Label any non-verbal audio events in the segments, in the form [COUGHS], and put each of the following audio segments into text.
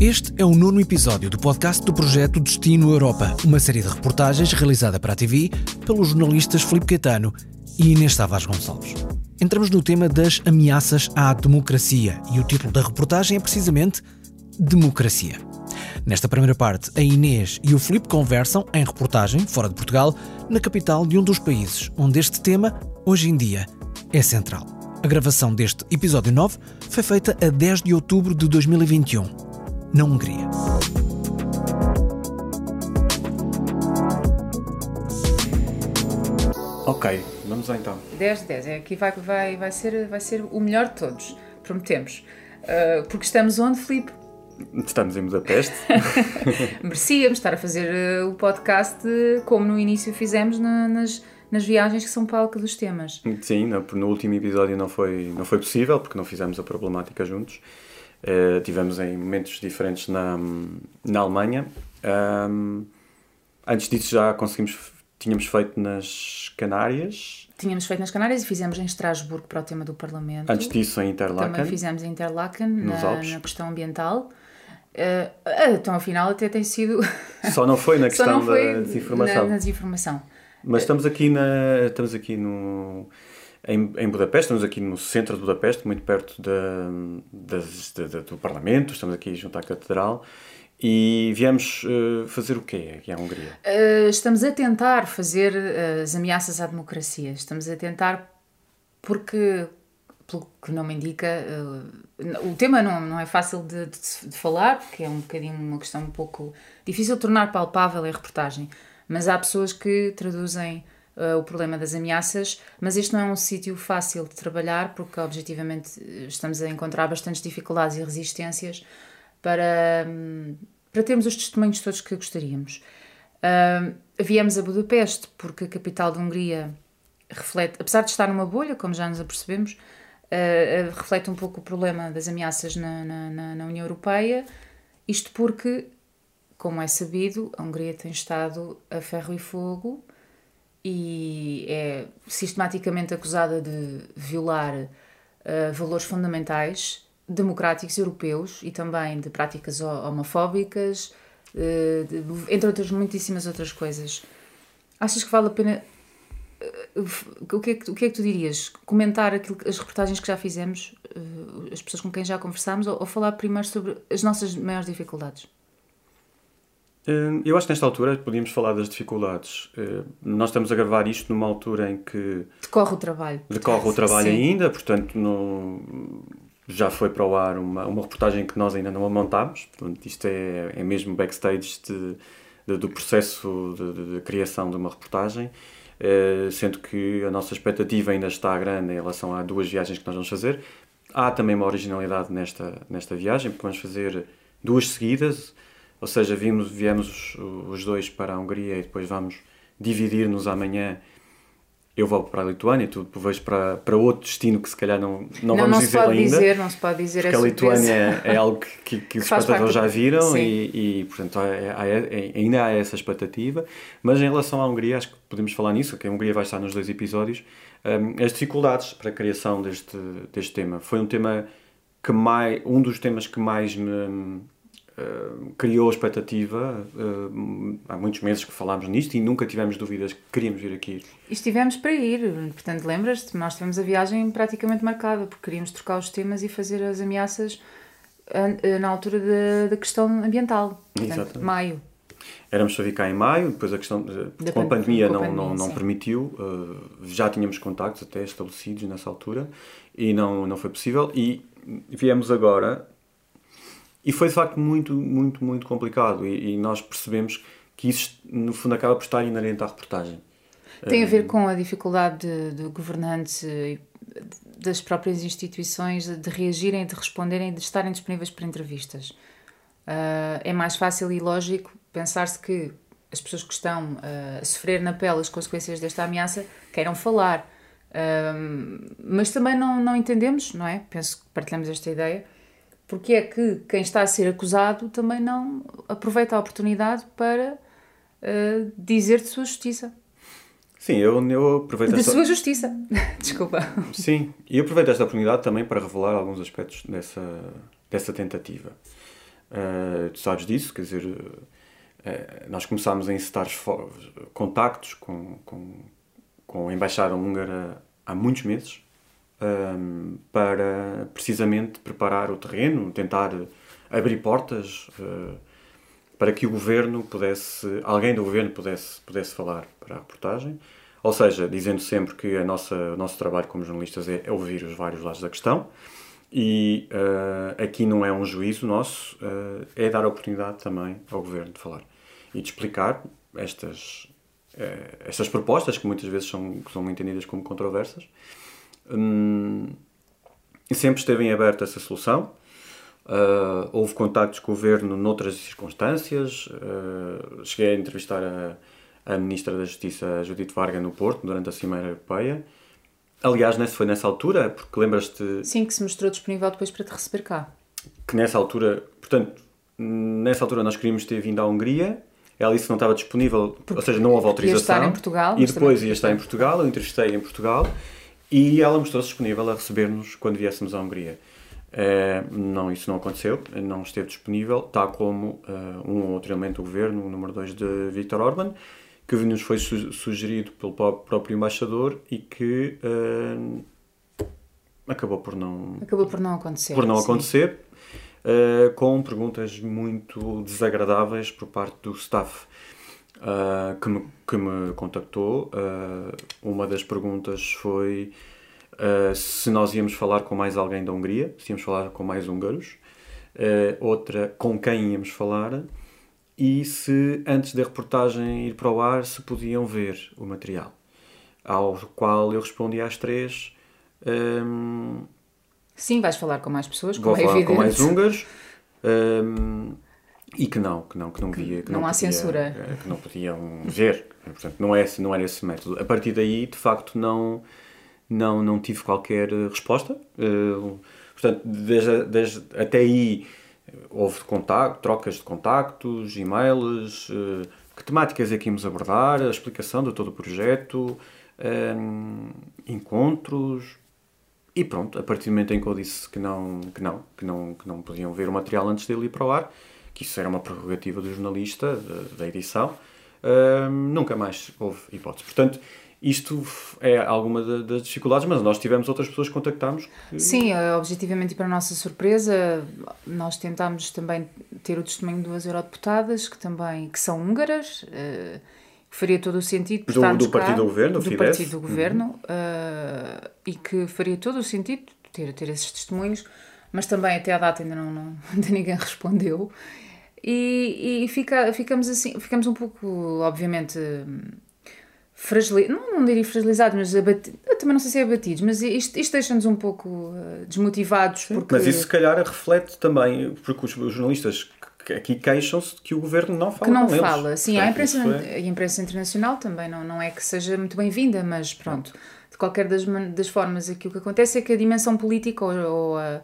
Este é o nono episódio do podcast do projeto Destino Europa, uma série de reportagens realizada para a TV pelos jornalistas Filipe Caetano e Inês Tavares Gonçalves. Entramos no tema das ameaças à democracia e o título da reportagem é precisamente Democracia. Nesta primeira parte, a Inês e o Filipe conversam em reportagem, fora de Portugal, na capital de um dos países onde este tema, hoje em dia, é central. A gravação deste episódio 9 foi feita a 10 de outubro de 2021 na Hungria. Ok, vamos lá então. 10 de 10, é, aqui vai, vai, vai, ser, vai ser o melhor de todos, prometemos. Uh, porque estamos onde, Filipe? Estamos em Budapeste. [LAUGHS] [LAUGHS] Merecíamos estar a fazer uh, o podcast uh, como no início fizemos na, nas, nas viagens que são palco dos temas. Sim, no, no último episódio não foi, não foi possível porque não fizemos a problemática juntos. Uh, tivemos em momentos diferentes na, na Alemanha. Um, antes disso já conseguimos, tínhamos feito nas Canárias. Tínhamos feito nas Canárias e fizemos em Estrasburgo para o tema do Parlamento. Antes disso em Interlaken. Também fizemos em Interlaken, na, na, questão ambiental. Uh, então, afinal, até tem sido. [LAUGHS] Só não foi na questão foi da desinformação. Na, na desinformação. Mas estamos aqui, na, estamos aqui no em, em Budapeste, estamos aqui no centro de Budapeste, muito perto da, das, do Parlamento, estamos aqui junto à Catedral. E viemos uh, fazer o quê aqui à Hungria? Uh, estamos a tentar fazer uh, as ameaças à democracia. Estamos a tentar porque, pelo que não me indica, o tema não, não é fácil de, de, de, falar, porque é um bocadinho uma questão um pouco difícil de tornar palpável a reportagem. Mas há pessoas que traduzem uh, o problema das ameaças, mas este não é um sítio fácil de trabalhar porque objetivamente estamos a encontrar bastantes dificuldades e resistências para, um, para termos os testemunhos todos que gostaríamos. Uh, viemos a Budapeste porque a capital da Hungria reflete, apesar de estar numa bolha, como já nos apercebemos, uh, reflete um pouco o problema das ameaças na, na, na União Europeia, isto porque como é sabido, a Hungria tem estado a ferro e fogo e é sistematicamente acusada de violar uh, valores fundamentais democráticos europeus e também de práticas homofóbicas, uh, de, entre outras muitíssimas outras coisas. Achas que vale a pena uh, o que, é que, o que é que tu dirias? Comentar aquilo, as reportagens que já fizemos, as pessoas com quem já conversámos, ou, ou falar primeiro sobre as nossas maiores dificuldades? Hum, eu acho que nesta altura podíamos falar das dificuldades. Hum, nós estamos a gravar isto numa altura em que. Decorre o trabalho. Decorre o trabalho Sim. ainda, portanto, no, já foi para o ar uma, uma reportagem que nós ainda não a montámos. Portanto, isto é, é mesmo backstage de, de, do processo de, de, criação de uma reportagem. Hum, sendo que a nossa expectativa ainda está grande em relação a duas viagens que nós vamos fazer. Há também uma originalidade nesta, nesta viagem, porque vamos fazer duas seguidas ou seja, vimos, viemos os, dois para a Hungria e depois vamos dividir-nos amanhã. Eu vou para a Lituânia, tu vais para, para outro destino que se calhar não, não, não vamos não dizer ainda. Dizer, não se pode dizer, Porque a Lituânia é algo que, que, que [LAUGHS] os espectadores já viram e, e, portanto, há, há, ainda há essa expectativa. Mas em relação à Hungria, acho que podemos falar nisso, que a Hungria vai estar nos dois episódios. Um, as dificuldades para a criação deste, deste tema. Foi um tema que mais, um dos temas que mais me Uh, criou a expectativa. Uh, há muitos meses que falámos nisto e nunca tivemos dúvidas que queríamos vir aqui. E estivemos para ir, portanto, lembras-te? Nós tivemos a viagem praticamente marcada, porque queríamos trocar os temas e fazer as ameaças uh, na altura da, questão ambiental. Portanto, Exatamente. maio. Éramos para vir cá em maio, depois a questão de, com a pandemia, com a pandemia não, não, não permitiu, já tínhamos contactos até estabelecidos nessa altura e não, não foi possível. E viemos agora e foi de facto muito, muito, muito complicado. E, e, nós percebemos que isso, no fundo, acaba por estar inerente à reportagem. Tem a ver com a dificuldade de, de governantes das próprias instituições de reagirem, de responderem, de estarem disponíveis para entrevistas. Uh, é mais fácil e lógico pensar-se que as pessoas que estão uh, a sofrer na pele as consequências desta ameaça queiram falar. Uh, mas também não, não entendemos, não é? Penso que partilhamos esta ideia porque é que quem está a ser acusado também não aproveita a oportunidade para uh, dizer de sua justiça. Sim, eu, eu aproveito De esta... sua justiça. [LAUGHS] Desculpa. Sim, e aproveito esta oportunidade também para revelar alguns aspectos dessa, dessa tentativa. Uh, tu sabes disso, quer dizer, uh, nós começámos a encetar contactos com, com, com a Embaixada Húngara há muitos meses um, para precisamente preparar o terreno, tentar abrir portas uh, para que o governo pudesse, alguém do governo pudesse, pudesse falar para a reportagem. Ou seja, dizendo sempre que a nossa, o nosso trabalho como jornalistas é, ouvir os vários lados da questão e uh, aqui não é um juízo nosso, uh, é dar oportunidade também ao governo de falar e de explicar estas, estas propostas que muitas vezes são, são entendidas como controversas Hum, sempre esteve em aberto essa solução. Uh, houve contactos com o governo noutras circunstâncias. Uh, cheguei a entrevistar a, a Ministra da Justiça, Judite Varga, no Porto, durante a Cimeira Europeia. Aliás, nessa, foi nessa altura, porque lembras-te. Sim, que se mostrou disponível depois para te receber cá. Que nessa altura, portanto, nessa altura nós queríamos ter vindo à Hungria. Ela disse que não estava disponível, porque ou seja, não houve autorização. Ia estar em Portugal. E depois ia estar em Portugal. Eu entrevistei em Portugal. E ela mostrou-se disponível a receber-nos quando viéssemos à Hungria. Uh, não, isso não aconteceu, não esteve disponível, tal como uh, um outro elemento do governo, o número 2 de Viktor Orban, que nos foi su sugerido pelo próprio embaixador e que uh, acabou por não acabou por não acontecer por não sim. acontecer com perguntas muito desagradáveis por parte do staff uh, que, me, que me contactou. Uh, uma das perguntas foi uh, se nós íamos falar com mais alguém da Hungria, se íamos falar com mais húngaros. outra, com quem íamos falar. E se antes da reportagem ir para o ar, se podiam ver o material. Ao qual eu respondi às três. Um, Sim, vais falar com mais pessoas, como vou é falar evidente. com mais húngaros. Um, e que não, que não, que não via, que não, não há podia, censura, eh, que não podiam ver. Portanto, não é não era esse método. A partir daí, de facto, não não não tive qualquer eh, resposta. Uh, portanto, desde, desde até aí houve contacto, trocas de contactos, e-mails, que temáticas é que íamos abordar, a explicação de todo o projeto, um, encontros, e pronto, a partir do momento em que eu disse que não, que não, que não, que não podiam ver o material antes dele ir para o ar, que isso era uma prerrogativa do jornalista, da, edição, uh, nunca mais houve hipótese. Portanto, isto é alguma das dificuldades, mas nós tivemos outras pessoas que contactámos. Que... Sim, eh, objetivamente e para a nossa surpresa, nós tentámos também ter o testemunho de duas eurodeputadas que também que são húngaras, uh, que faria todo o sentido do, do partido do governo, do Fidesz. partido do governo, uhum. uh, e que faria todo o sentido ter ter esses testemunhos, mas também até à data ainda não, não [LAUGHS] ainda ninguém respondeu. E, e fica, ficamos assim, ficamos um pouco, obviamente, fragilizados, não, não diria fragilizados, mas abatidos, também não sei se é abatidos, mas isto, isto deixa-nos um pouco uh, desmotivados. Sim, porque... Mas isso se calhar reflete também, porque os, os jornalistas aqui queixam-se de que o governo não fala Que não fala, eles. sim, a imprensa, é... a imprensa internacional também não, não é que seja muito bem-vinda, mas pronto, de qualquer das, das formas aqui o que acontece é que a dimensão política ou, ou a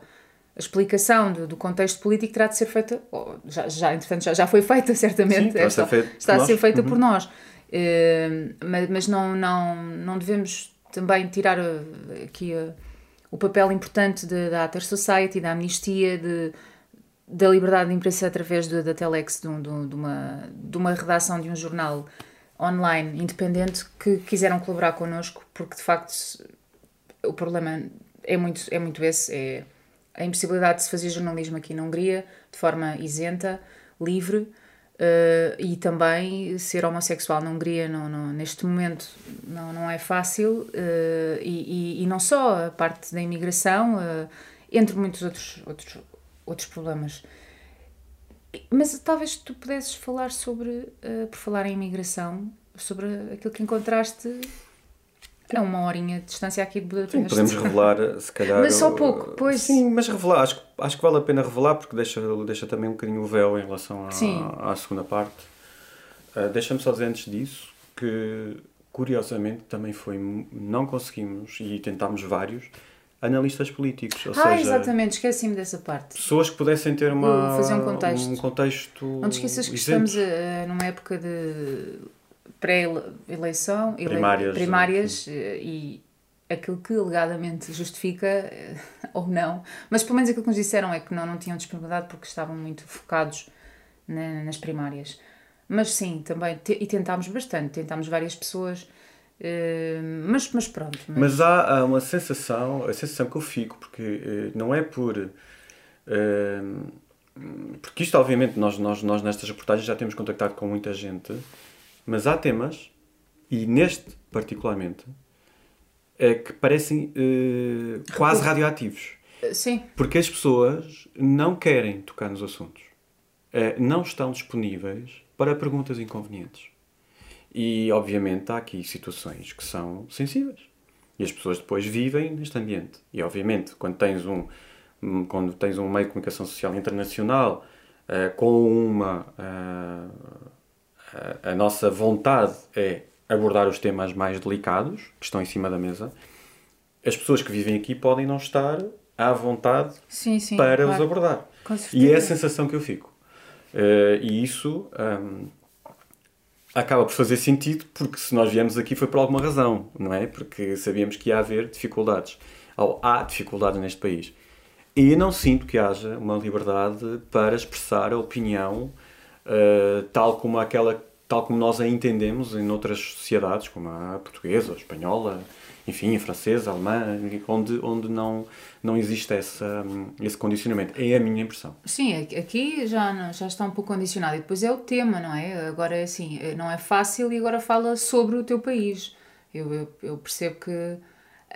a explicação do, do, contexto político terá de ser feita, já, já entretanto já, já foi feita [LAUGHS] certamente, Sim, está, está a ser feita uhum. por nós, uh, mas, mas não, não, não devemos também tirar uh, aqui uh, o papel importante de, da Ater Society, da amnistia, de, da liberdade de imprensa através de, da Telex, de, de, de, uma, de uma redação de um jornal online independente que quiseram colaborar connosco, porque de facto o problema é muito, é muito esse, é a impossibilidade de se fazer jornalismo aqui na Hungria de forma isenta, livre, uh, e também ser homossexual na Hungria não, não, neste momento não, não é fácil, uh, e, e, e, não só a parte da imigração, uh, entre muitos outros, outros, outros problemas. Mas talvez tu pudesses falar sobre, por falar em imigração, sobre aquilo que encontraste é uma horinha de distância aqui de Budapeste. Sim, podemos [LAUGHS] revelar, se calhar. Mas só pouco, pois. Sim, mas revelar, acho, acho que vale a pena revelar porque deixa, deixa também um bocadinho o véu em relação à, à segunda parte. Uh, Deixa-me só dizer antes disso que, curiosamente, também foi. Não conseguimos, e tentámos vários, analistas políticos. Ou ah, seja, exatamente, esqueci-me dessa parte. Pessoas que pudessem ter uma, fazer um contexto. Um contexto não te esqueças que estamos uh, numa época de pré-eleição, primárias, primárias eh, e aquilo que alegadamente justifica eh, [LAUGHS] ou não, mas pelo menos aquilo que nos disseram é que não, não tinham disponibilidade porque estavam muito focados na, nas primárias. Mas sim, também, te, e tentámos bastante, tentámos várias pessoas, eh, mas, mas pronto. Mas... mas, há, há uma sensação, a sensação que eu fico, porque eh, não é por. porque isto, obviamente, nós, nós, nós nestas reportagens já temos contactado com muita gente, mas há temas, e neste particularmente, é que parecem uh, quase radioativos. Sim. Porque as pessoas não querem tocar nos assuntos. Uh, não estão disponíveis para perguntas inconvenientes. E, obviamente, há aqui situações que são sensíveis. E as pessoas depois vivem neste ambiente. E, obviamente, quando tens um, quando tens um meio de comunicação social internacional uh, com uma. A nossa vontade é abordar os temas mais delicados que estão em cima da mesa, as pessoas que vivem aqui podem não estar à vontade sim, sim, para claro. os abordar. E é a sensação que eu fico. Uh, e isso um, acaba por fazer sentido porque se nós viemos aqui foi por alguma razão, não é? Porque sabíamos que ia haver dificuldades. Ou há dificuldades neste país. E eu não sinto que haja uma liberdade para expressar a opinião uh, tal como aquela tal como nós a entendemos em outras sociedades, como a portuguesa, a espanhola, enfim, a francesa, a alemã, onde, onde não, não existe essa, esse condicionamento. É a minha impressão. Sim, aqui já, já está um pouco condicionado. E depois é o tema, não é? Agora é assim, não é fácil e agora fala sobre o teu país. Eu, eu, eu percebo que,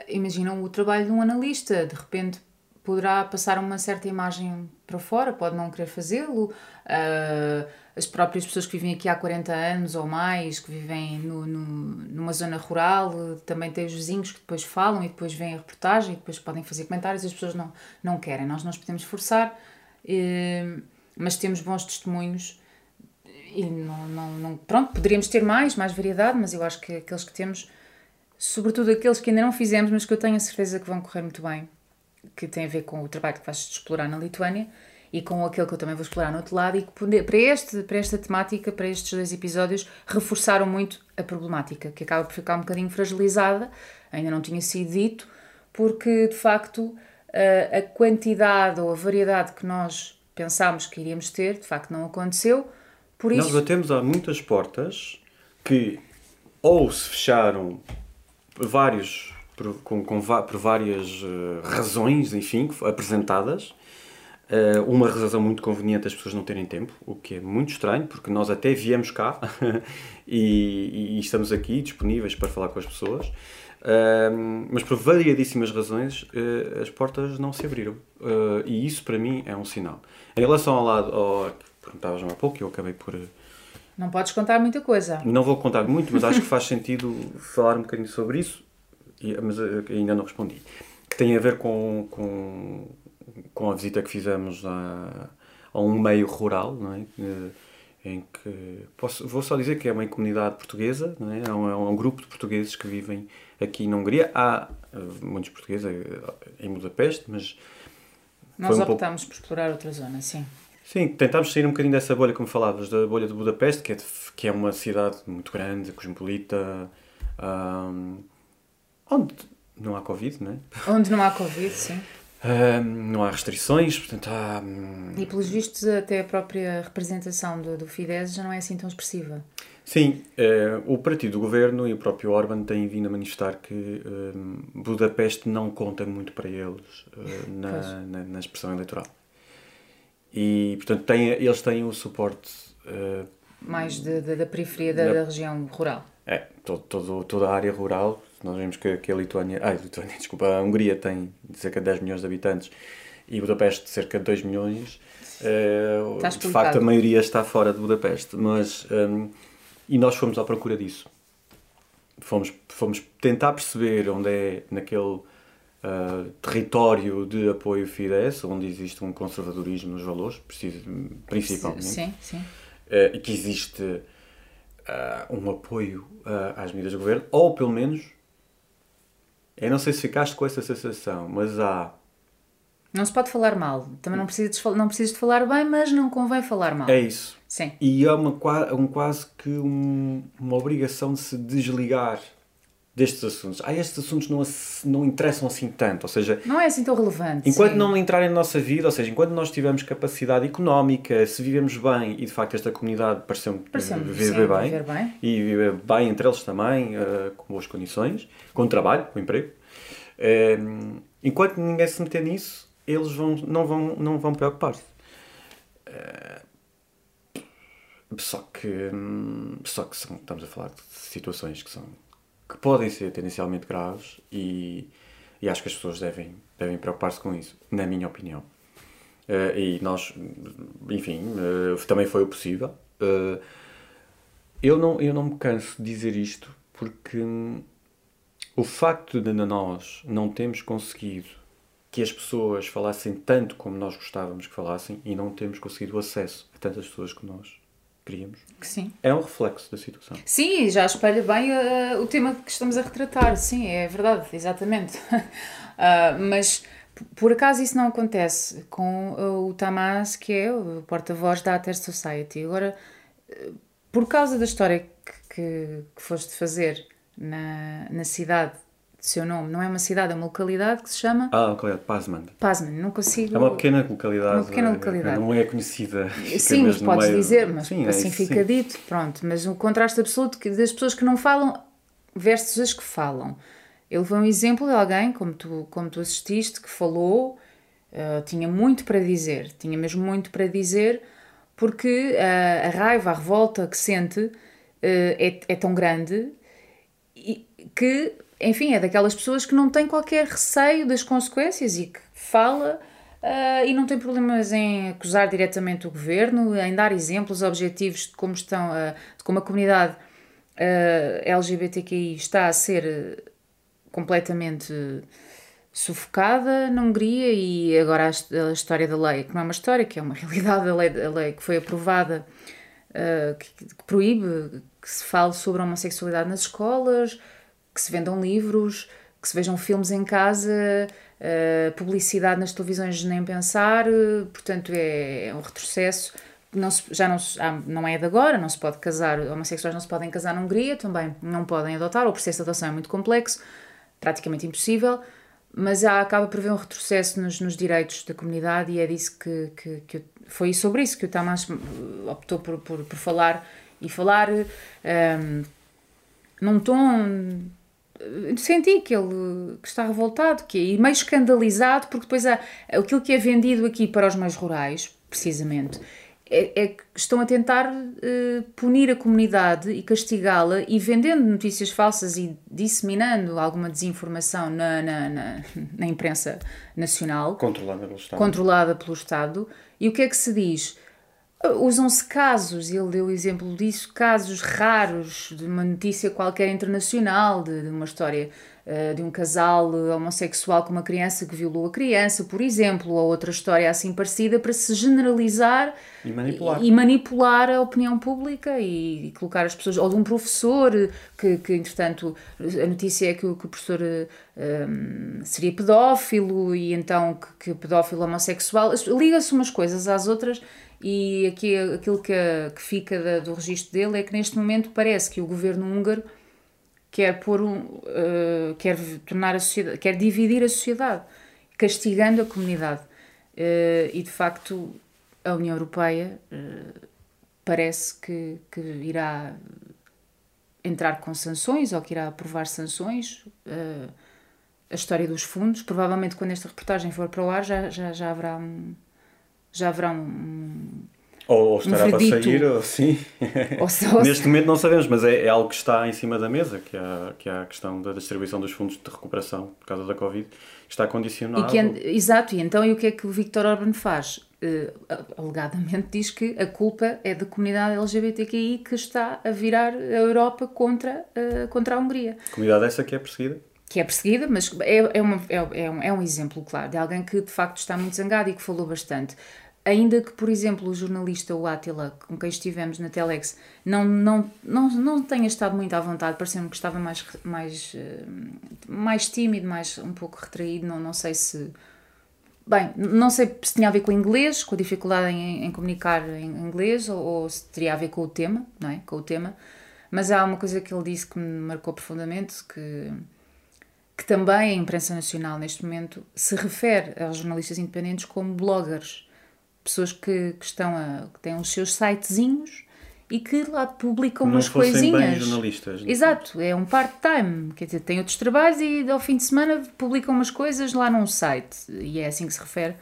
imaginam o trabalho de um analista, de repente poderá passar uma certa imagem para fora, pode não querer fazê-lo. Uh, as próprias pessoas que vivem aqui há 40 anos ou mais, que vivem no, no, numa zona rural, também têm os vizinhos que depois falam e depois vêm a reportagem e depois podem fazer comentários. As pessoas não, não querem, nós não os podemos forçar, uh, mas temos bons testemunhos. E não, não, não, pronto, poderíamos ter mais, mais variedade, mas eu acho que aqueles que temos, sobretudo aqueles que ainda não fizemos, mas que eu tenho a certeza que vão correr muito bem, que tem a ver com o trabalho que vais explorar na Lituânia e com aquele que eu também vou explorar no outro lado e que para, este, para esta temática, para estes dois episódios, reforçaram muito a problemática, que acaba por ficar um bocadinho fragilizada, ainda não tinha sido dito, porque de facto a quantidade ou a variedade que nós pensámos que iríamos ter, de facto não aconteceu, por isso... Nós batemos a muitas portas que ou se fecharam vários por, com, com, por várias uh, razões, enfim, apresentadas. Uh, uma razão muito conveniente as pessoas não terem tempo, o que é muito estranho, porque nós até viemos cá [LAUGHS] e, e, estamos aqui disponíveis para falar com as pessoas. Uh, mas por variadíssimas razões uh, as portas não se abriram e isso para mim é um sinal. Em relação ao lado ao que perguntavas há pouco, eu acabei por. Não podes contar muita coisa. Não vou contar muito, mas acho que faz sentido [LAUGHS] falar um bocadinho sobre isso mas eh, ainda não respondi, que tem a ver com, com, com a visita que fizemos a, a um meio rural, não é? em que posso, vou só dizer que é uma comunidade portuguesa, não é? É, um, é um grupo de portugueses que vivem aqui na Hungria. Há eh, muitos portugueses eh, em Budapeste, mas. Nós um optámos pouco... por explorar outra zona, sim. Sim, tentámos sair um bocadinho dessa bolha, como falavas, da bolha de Budapeste, que é, de, que é uma cidade muito grande, cosmopolita, um, onde não há Covid, não é? Onde não há Covid, sim. Uh, não há restrições, portanto há. Hum, e pelos vistos, até a própria representação do, do Fidesz já não é assim tão expressiva. Sim, uh, o partido do governo e o próprio Orban têm vindo a manifestar que uh, Budapeste não conta muito para eles uh, na, na, na, expressão eleitoral. E, portanto, têm, eles têm o suporte. Mais de, de, da periferia da, da, região rural. É, todo, todo, toda a área rural nós vemos que, que a Lituânia, ah, a Lituânia, [LAUGHS] desculpa, a Hungria tem cerca de 10 milhões de habitantes e Budapeste cerca de 2 milhões. Uh, de facto, a maioria está fora de Budapeste, mas um, e nós fomos à procura disso. Fomos, fomos tentar perceber onde é naquele uh, território de apoio Fidesz, onde existe um conservadorismo nos valores, principalmente. Sim, sim. Uh, e que existe uh, um apoio às medidas do governo, ou pelo menos eu não sei se ficaste com essa sensação, mas há. Não se pode falar mal. Também não precisas, de, não precisas de falar bem, mas não convém falar mal. É isso. Sim. E é uma, um, quase que um, uma obrigação de se desligar destes assuntos. Ah, estes assuntos não, não interessam assim tanto, ou seja... Não é assim tão relevante. Enquanto sim. não entrarem na nossa vida, ou seja, enquanto nós tivermos capacidade económica, se vivemos bem, e de facto esta comunidade pareceu-me Pareceu viver, bem, viver bem, e viver bem entre eles também, uh, com boas condições, com trabalho, com emprego, uh, enquanto ninguém se meter nisso, eles vão, não vão, não vão preocupar-se. Uh, só que, hum, só que são, estamos a falar de situações que são que podem ser tendencialmente graves e, e acho que as pessoas devem, devem preocupar-se com isso, na minha opinião. Uh, e nós, enfim, uh, também foi o possível. Uh, eu, não, eu não me canso de dizer isto porque o facto de nós não termos conseguido que as pessoas falassem tanto como nós gostávamos que falassem e não temos conseguido acesso a tantas pessoas que nós queríamos. Sim. É um reflexo da situação. Sim, já espelha bem uh, o tema que estamos a retratar. Sim, é verdade, exatamente. uh, [LAUGHS] mas por acaso isso não acontece com uh, o Tamás, que é o porta-voz da Ater Society. Agora, por causa da história que, que, que foste fazer na, na cidade de seu nome. Não é uma cidade, é uma localidade que se chama. Ah, localidade Pazman. Pazman, não consigo. É uma pequena localidade. Uma pequena localidade. Não é conhecida. Sim, mas podes meio... dizer, mas sim, assim é fica sim. dito, pronto. Mas um contraste absoluto das pessoas que não falam versus as que falam. Ele foi um exemplo de alguém, como tu, como tu assististe, que falou, uh, tinha muito para dizer, tinha mesmo muito para dizer, porque uh, a raiva, a revolta que sente uh, é, é tão grande e, que enfim, é daquelas pessoas que não têm qualquer receio das consequências e que fala uh, e não tem problemas em acusar diretamente o governo, em dar exemplos objetivos de como estão, uh, de como a comunidade uh, ah, LGBTQI está a ser completamente sufocada na Hungria e agora a, a, história da lei, que não é uma história, que é uma [LAUGHS] realidade, a lei, a lei que foi aprovada que, que proíbe que se fale sobre a homossexualidade nas escolas, que se vendam livros, que se vejam filmes em casa, uh, publicidade nas televisões nem pensar, uh, portanto é, é, um retrocesso. Não se, já não, não é de agora, não se pode casar, homossexuais não se podem casar na Hungria, também não podem adotar, o processo de adoção é muito complexo, praticamente impossível, mas há, acaba por haver um retrocesso nos, nos direitos da comunidade e é disso que, que, que foi sobre isso que o Tamás optou por, por, por falar e falar um, num tom senti que ele que está revoltado que, e meio escandalizado, porque depois há, aquilo que é vendido aqui para os mais rurais, precisamente, é, é que estão a tentar uh, punir a comunidade e castigá-la e vendendo notícias falsas e disseminando alguma desinformação na, na, na, na imprensa nacional. Controlada pelo Estado. Controlada pelo Estado. E o que é que se diz? Usam-se casos, ele deu o exemplo disso, casos raros de uma notícia qualquer internacional, de, de uma história de um casal homossexual com uma criança que violou a criança, por exemplo, ou outra história assim parecida, para se generalizar e manipular, e, manipular a opinião pública e, colocar as pessoas. Ou de um professor que, que entretanto, a notícia é que, que o professor um, ehm, seria pedófilo e então que, que pedófilo homossexual. Liga-se umas coisas às outras e aqui aquilo que, que fica da, do registro dele é que neste momento parece que o governo húngaro quer pôr um, uh, quer tornar a sociedade, quer dividir a sociedade, castigando a comunidade. Uh, e de facto a União Europeia uh, parece que, que irá entrar com sanções ou que irá aprovar sanções. a história dos fundos, provavelmente quando esta reportagem for para o ar já, já, já haverá um já haverá um. Ou, ou estará um para sair, ou sim. Ou [LAUGHS] Neste momento não sabemos, mas é, é, algo que está em cima da mesa, que é, que é a questão da distribuição dos fundos de recuperação por causa da Covid, que está condicionado. E exato, e então e o que é que o Victor Orban faz? Uh, alegadamente diz que a culpa é da comunidade LGBTQI que está a virar a Europa contra, uh, contra a Hungria. Comunidade essa que é perseguida? que é perseguida, mas é, é, uma, é, é, um, é um exemplo, claro, de alguém que de facto está muito zangado e que falou bastante. Ainda que, por exemplo, o jornalista, o Attila, com quem estivemos na Telex, não, não, não, não tenha estado muito à vontade, pareceu-me que estava mais, mais, eh, mais tímido, mais um pouco retraído, não, não sei se... Bem, não sei se tinha a ver com o inglês, com a dificuldade em, em comunicar em inglês, ou, ou, se teria a ver com o tema, não é? Com o tema Mas há uma coisa que ele disse que me marcou profundamente, que, que também a imprensa nacional neste momento se refere aos jornalistas independentes como bloggers. Pessoas que, que estão a, que têm os seus sitezinhos e que lá publicam Não umas fossem coisinhas. bem jornalistas. Exato, é um part-time, quer dizer, tem outros trabalhos e ao fim de semana publicam umas coisas lá num site. E é assim que se refere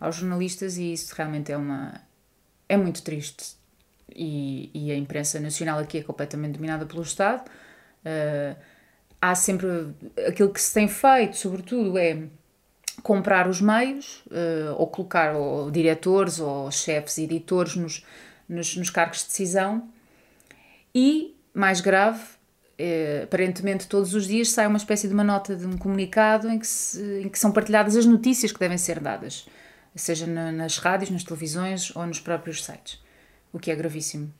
aos jornalistas e isso realmente é uma é muito triste. E, e a imprensa nacional aqui é completamente dominada pelo Estado. Uh, há sempre aquilo que se tem feito, sobretudo, é comprar os meios uh, ou colocar ou diretores ou chefes, editores nos, nos, nos cargos de decisão e, mais grave, eh, aparentemente todos os dias sai uma espécie de uma nota de um comunicado em que, se, em que são partilhadas as notícias que devem ser dadas, seja na, nas rádios, nas televisões ou nos próprios sites, o que é gravíssimo.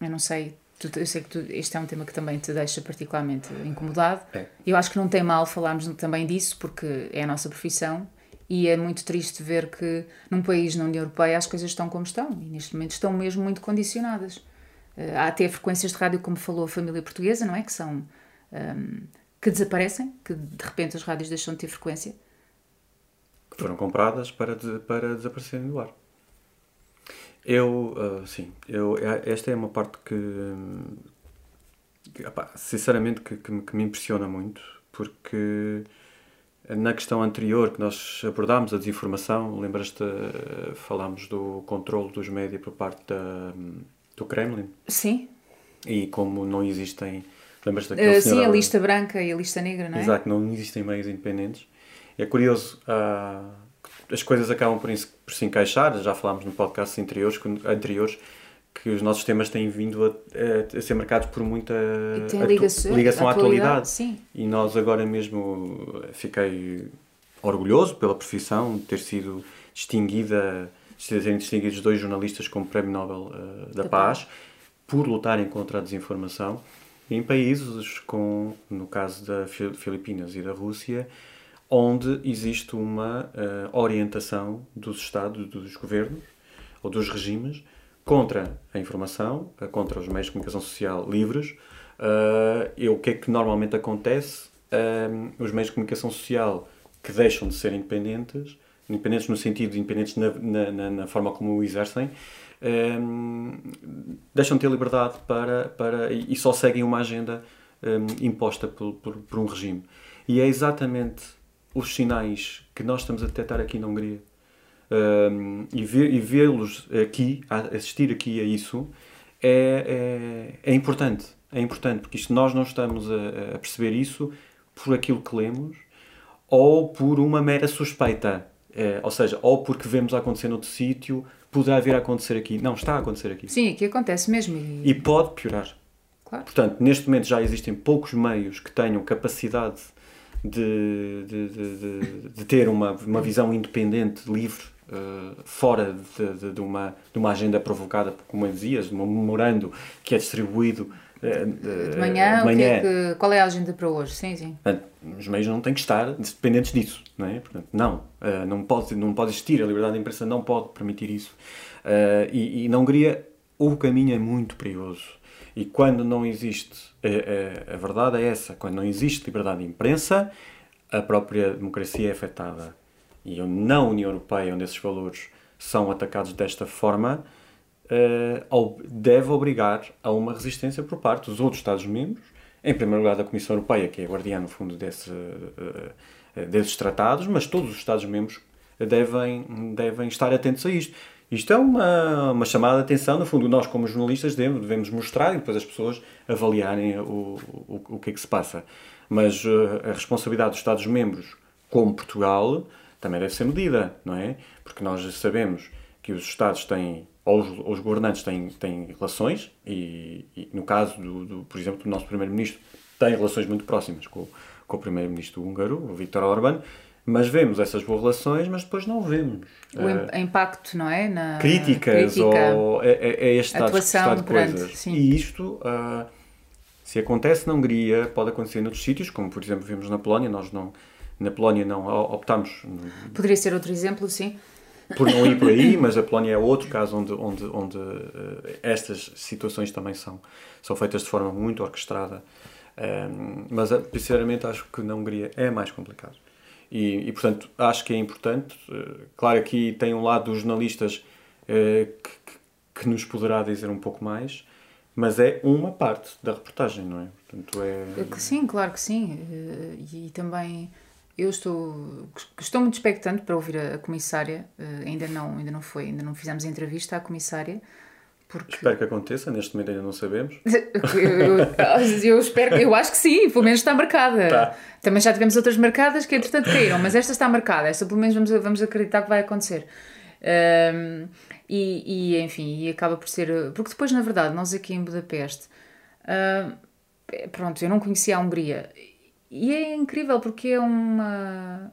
Eu não sei, eu sei que tu, este é um tema que também te deixa particularmente incomodado. É. Eu acho que não tem mal falarmos também disso, porque é a nossa profissão e é muito triste ver que num país na União Europeia as coisas estão como estão e neste momento estão mesmo muito condicionadas. Eh, há até frequências de rádio, como falou a família portuguesa, não é? Que são. ehm, que desaparecem, que de repente as rádios deixam de ter frequência. que foram compradas para, de- para desaparecerem do ar. Eu, ah, sim, eu, esta é uma parte que, que, epá, sinceramente, que, que, me- que me impressiona muito, porque na questão anterior que nós abordámos, a desinformação, lembras-te, ah, falámos do controle dos médias por parte da, do Kremlin, Sim, e como não existem, lembras-te Eh, daquele sim, senhor... a lista branca e a lista negra, não é? Exato, não existem meios independentes. É curioso, ah, as coisas acabam por, se- por se encaixar, já falámos no podcast anteriores, que- anteriores que os nossos temas têm vindo a, a- a ser marcados por muita ligação- ligação à atualidade, atualidade. sim. E nós agora mesmo fiquei orgulhoso pela profissão de ter sido distinguida, de serem distinguidos dois jornalistas como Prémio Nobel ah, da Da Paz por lutarem contra a desinformação em países com, no caso da Fi- Filipinas e da Rússia, onde existe uma eh, orientação dos Estados, dos governos ou dos regimes contra a informação, eh, contra os meios de comunicação social livres. Eh, e o que é que normalmente acontece? Eh, os meios de comunicação social que deixam de ser independentes, independentes no sentido de independentes na, na, na- forma como o exercem, deixam de ter liberdade para, para, e só seguem uma agenda eh, imposta por, por, por um regime. E é exatamente os sinais que nós estamos a detectar aqui na Hungria. Um, e vê- vê-los aqui, assistir aqui a isso, é, é, é importante. É importante, porque isto, nós não estamos a, a perceber isso por aquilo que lemos ou por uma mera suspeita. É, ou seja, ou porque vemos acontecer noutro sítio, poderá vir a acontecer aqui. Não, está a acontecer aqui. Sim, aqui acontece mesmo. E, E pode piorar. claro. Portanto, neste momento já existem poucos meios que tenham capacidade de, de, de, de- de ter uma, uma visão independente, livre, eh, fora de, de- de uma, de uma agenda provocada, como eu dizias, de um memorando que é distribuído eh, De manhã, de o que manhã. é que- qual é a agenda para hoje? Sim, sim. Os meios não têm que estar dependentes disso, não é? Portanto, não, eh, não pode, não pode existir, a liberdade da imprensa não pode permitir isso. Eh, e, e na Hungria o caminho é muito perigoso. E quando não existe, eh, eh, a verdade é essa, quando não existe liberdade de imprensa, a própria democracia é afetada. E na União Europeia, onde esses valores são atacados desta forma, eh, deve obrigar a uma resistência por parte dos outros Estados-membros, em primeiro lugar da Comissão Europeia, que é guardiã, no fundo, desse, eh, eh, desses tratados, mas todos os Estados-membros devem, devem estar atentos a isto. Isto é uma, uma chamada de atenção, no fundo, nós como jornalistas devemos, devemos mostrar e depois as pessoas avaliarem o, o, o que é que se passa. Mas eh, a responsabilidade dos Estados-membros, como Portugal, também deve ser medida, não é? Porque nós sabemos que os Estados têm, ou os, ou os governantes têm, têm relações, e, e no caso, do, do, por exemplo, do nosso Primeiro-Ministro, tem relações muito próximas com, com o Primeiro-Ministro húngaro, o Viktor Orbán, mas vemos essas boas relações, mas depois não vemos O im- impacto, não é? Na críticas crítica. ou é, é, é este estado, estado de perante, coisas. sim. E isto, ah, se acontece na Hungria, pode acontecer noutros sítios, como por exemplo vimos na Polónia, nós não, na Polónia não optámos Poderia ser outro exemplo, sim. por não ir por aí, [LAUGHS] mas a Polónia é outro caso onde, onde, onde uh, estas situações também são, são feitas de forma muito orquestrada. Um, mas, sinceramente, acho que na Hungria é mais complicado. E, e portanto, acho que é importante. Uh, claro, aqui tem um lado dos jornalistas uh, que, que nos poderá dizer um pouco mais, mas é uma parte da reportagem, não é? Portanto, é... Sim, claro que sim. E também eu estou, estou muito expectante para ouvir a, comissária. Ainda não, ainda não foi, ainda não fizemos a entrevista à comissária. Porque... Espero que aconteça, neste momento ainda não sabemos. [LAUGHS] eu, eu, espero, eu acho que sim, pelo menos está marcada. Tá. Também já tivemos outras marcadas que entretanto caíram, mas esta está marcada, esta pelo menos vamos, vamos acreditar que vai acontecer. Um, e, e, enfim, e acaba por ser. Porque depois, na verdade, nós aqui em Budapeste, uh, pronto, eu não conhecia a Hungria. E é incrível porque é uma,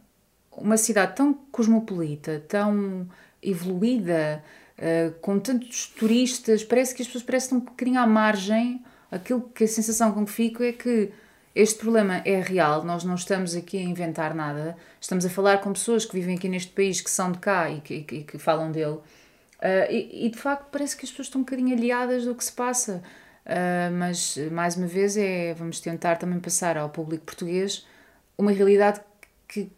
uma cidade tão cosmopolita, tão evoluída, uh, com tantos turistas, parece que as pessoas parecem um bocadinho à margem. Aquilo que a sensação com que fico é que este problema é real, nós não estamos aqui a inventar nada, estamos a falar com pessoas que vivem aqui neste país, que são de cá e que, e que falam dele. Uh, e, e, de facto parece que as pessoas estão um bocadinho aliadas do que se passa. Uh, mas mais uma vez é vamos tentar também passar ao público português uma realidade que,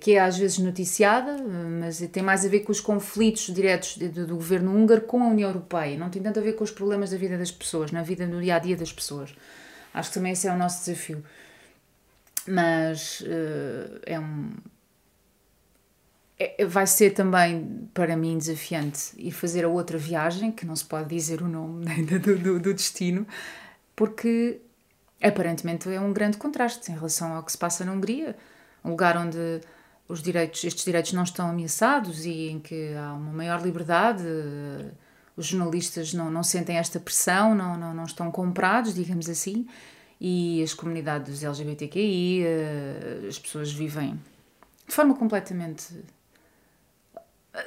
que é às vezes noticiada, mas tem mais a ver com os conflitos diretos do, governo húngaro com a União Europeia, não tem tanto a ver com os problemas da vida das pessoas, na vida no dia a dia das pessoas. Acho que também esse é o nosso desafio. Mas uh, é um, é, vai ser também para mim desafiante ir fazer a outra viagem, que não se pode dizer o nome [LAUGHS] ainda do, do, do, destino, porque aparentemente é um grande contraste em relação ao que se passa na Hungria, um lugar onde os direitos, estes direitos não estão ameaçados e em que há uma maior liberdade, os jornalistas não, não sentem esta pressão, não, não, não estão comprados, digamos assim, e as comunidades LGBTQI, eh, as pessoas vivem de forma completamente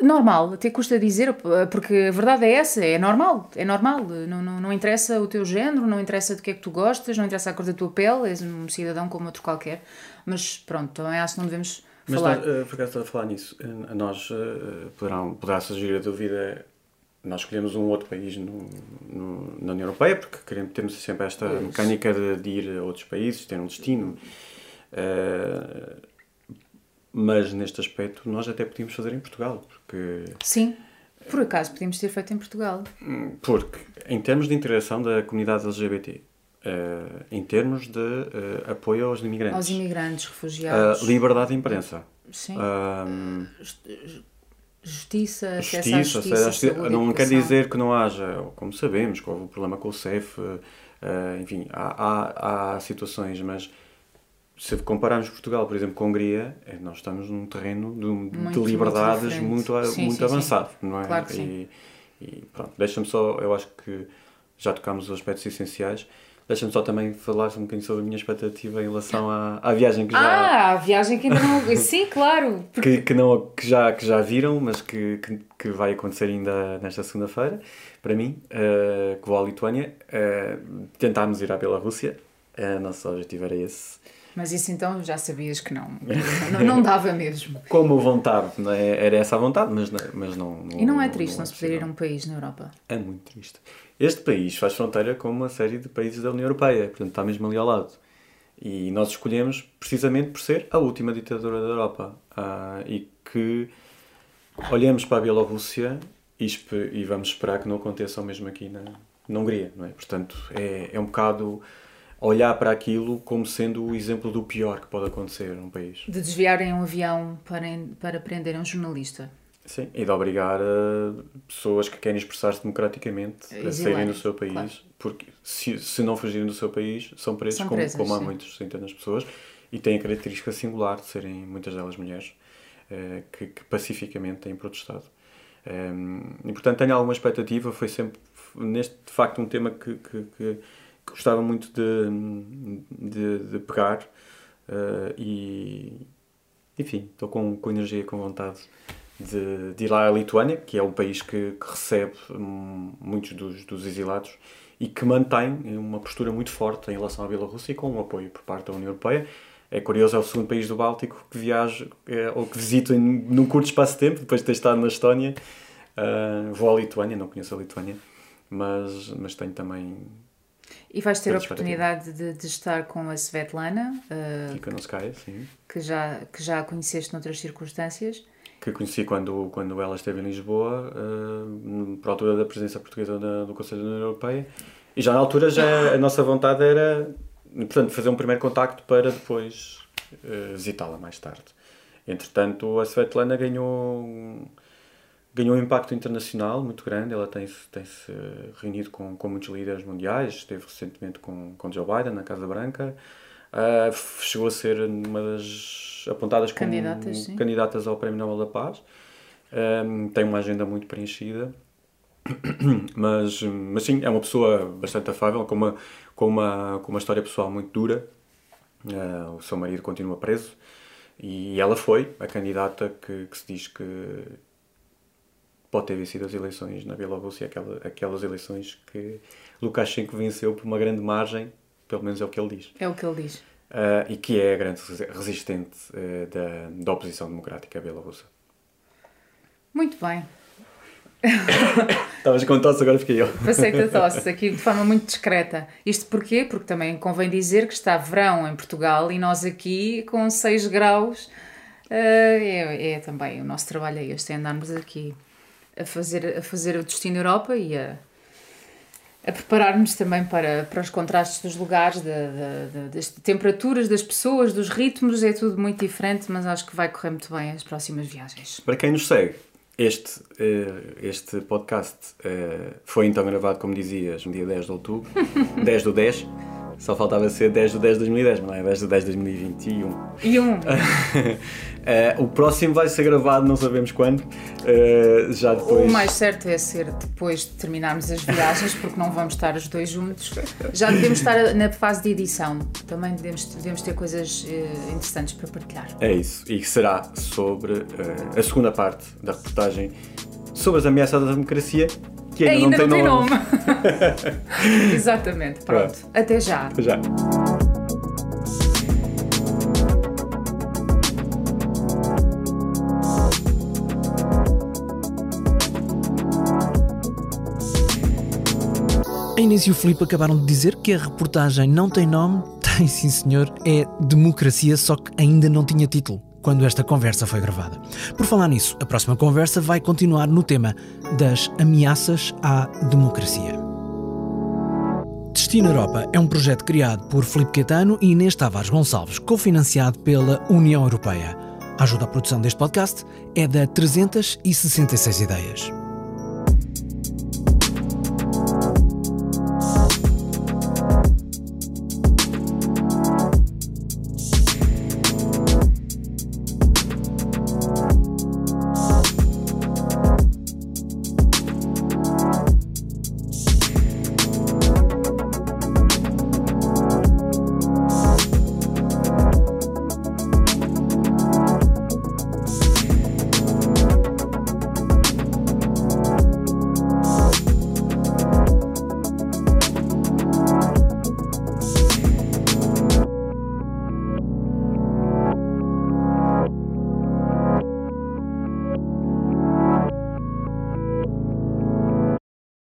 normal, até custa dizer, porque a verdade é essa, é normal, é normal, não, não, não interessa o teu género, não interessa do que é que tu gostas, não interessa a cor da tua pele, és um cidadão como outro qualquer, mas pronto, também acho que não devemos mas falar... Mas, uh, por acaso, a falar nisso, a nós uh, poderão, poderá surgir a dúvida, nós escolhemos um outro país no, no, na União Europeia, porque queremos, temos sempre esta Isso. mecânica de, de, ir a outros países, ter um destino... Uh, mas neste aspecto nós até podíamos fazer em Portugal, porque... Sim, por acaso podíamos ter feito em Portugal. Porque, em termos de integração da comunidade LGBT, uh, eh, em termos de uh, apoio aos imigrantes... Aos imigrantes, refugiados... Uh, liberdade de imprensa. Sim. justiça, justiça, acesso à justiça, justiça não quer dizer que não haja, como sabemos, que houve um problema com o CEF, enfim, há, há, há situações, mas se compararmos Portugal, por exemplo, com a Hungria, é, nós estamos num terreno de, de liberdades muito, muito, sim, muito sim, avançado, sim. não é? Claro que sim. E, e pronto, deixa-me só, eu acho que já tocámos os aspectos essenciais. Deixa-me só também falar um bocadinho sobre a minha expectativa em relação à, à viagem que já. Ah, a viagem que ainda não. Sim, claro! Porque... [LAUGHS] Que, que, não, que, já, que já viram, mas que, que, que vai acontecer ainda nesta segunda-feira, para mim, uh, que vou à Lituânia. Uh, tentámos ir à Bielorrússia, uh, nosso objetivo era esse. Mas isso então já sabias que não, [LAUGHS] não, não dava mesmo. Como vontade, não é? era essa a vontade, mas, mas não, não E não é triste não, não se poder ir a um país na Europa? É muito triste. Este país faz fronteira com uma série de países da União Europeia, portanto está mesmo ali ao lado. E nós escolhemos precisamente por ser a última ditadura da Europa. Ah, e que olhamos para a Bielorrússia e, e, vamos esperar que não aconteça o mesmo aqui na, na Hungria, não é? Portanto, é, é um bocado olhar para aquilo como sendo o exemplo do pior que pode acontecer num país. De desviarem um avião para, para prenderem um jornalista. Sim, e de obrigar uh, pessoas que querem expressar-se democraticamente a saírem do seu país, claro. porque se, se não fugirem do seu país, são presos, são presas, como, como há muitas centenas de pessoas, e têm a característica singular de serem muitas delas mulheres, uh, que, que, pacificamente têm protestado. Um, ehm, e portanto tenho alguma expectativa, foi sempre, neste de facto, um tema que, que, que gostava muito de, de, de pegar uh, e enfim, estou com, com energia, com vontade de, de ir lá à Lituânia, que é um país que, que recebe um, muitos dos, dos exilados e que mantém uma postura muito forte em relação à Bielorrússia com um apoio por parte da União Europeia. é curioso, é o segundo país do Báltico que viajo é, ou que visito em, num curto espaço de tempo, depois de ter estado na Estónia. Uh, vou à Lituânia, não conheço a Lituânia, mas, mas tenho também. E vais ter a oportunidade de, de, estar com a Svetlana, uh, sim. Que, já, que já a conheceste noutras circunstâncias. Que conheci quando, quando ela esteve em Lisboa, uh, por altura da presença portuguesa na, do Conselho da União Europeia. E já na altura já [LAUGHS] a nossa vontade era portanto, fazer um primeiro contacto para depois uh, visitá-la mais tarde. Entretanto, a Svetlana ganhou, ganhou um impacto internacional muito grande. Ela tem-se tem -se reunido com, com muitos líderes mundiais, esteve recentemente com, com Joe Biden na Casa Branca. Uh, chegou a ser uma das apontadas como candidatas, candidatas ao Prémio Nobel da Paz. Um, tem uma agenda muito preenchida [COUGHS] mas, mas sim, é uma pessoa bastante afável, com uma, com uma, com uma história pessoal muito dura. Uh, o seu marido continua preso e ela foi a candidata que, que se diz que pode ter vencido as eleições na Bielorrússia, aquela, aquelas eleições que Lukashenko venceu por uma grande margem, pelo menos é o que ele diz. É o que ele diz. Uh, e que é a grande resistente uh, da, da oposição democrática bielorrussa. Muito bem. Estavas com tosse, agora fiquei eu. Passei a tosse aqui de forma muito discreta. Isto porquê? Porque também convém dizer que está verão em Portugal e nós aqui com 6 graus. Uh, é, é, também o nosso trabalho é este, é andarmos aqui a fazer, a fazer o destino Europa e a, a preparar-nos também para, para os contrastes dos lugares, de, de, das temperaturas, das pessoas, dos ritmos, é tudo muito diferente, mas acho que vai correr muito bem as próximas viagens. Para quem nos segue, este, uh, este podcast uh, foi então gravado, como dizias, no dia 10 de outubro, [LAUGHS] 10 do 10. Só faltava ser 10 de 10 de 2010, mas não é 10 de 10 de 2021. E um. [LAUGHS] Uh, o próximo vai ser gravado, não sabemos quando. Uh, já depois... O mais certo é ser depois de terminarmos as viagens, porque não vamos estar os dois juntos. Já devemos estar na fase de edição. Também devemos, devemos ter coisas uh, interessantes para partilhar. É isso. E que será sobre a segunda parte da reportagem sobre as ameaças da democracia. Que ainda, ainda não, tem não tem nome. nome. [LAUGHS] Exatamente. Pronto. Até já. Até já. A Inês e o Filipe acabaram de dizer que a reportagem não tem nome. [LAUGHS] Tem, sim senhor, é Democracia, só que ainda não tinha título quando esta conversa foi gravada. Por falar nisso, a próxima conversa vai continuar no tema das ameaças à democracia. Destino Europa é um projeto criado por Filipe Caetano e Inês Tavares Gonçalves, cofinanciado pela União Europeia. A ajuda à produção deste podcast é da 366 Ideias.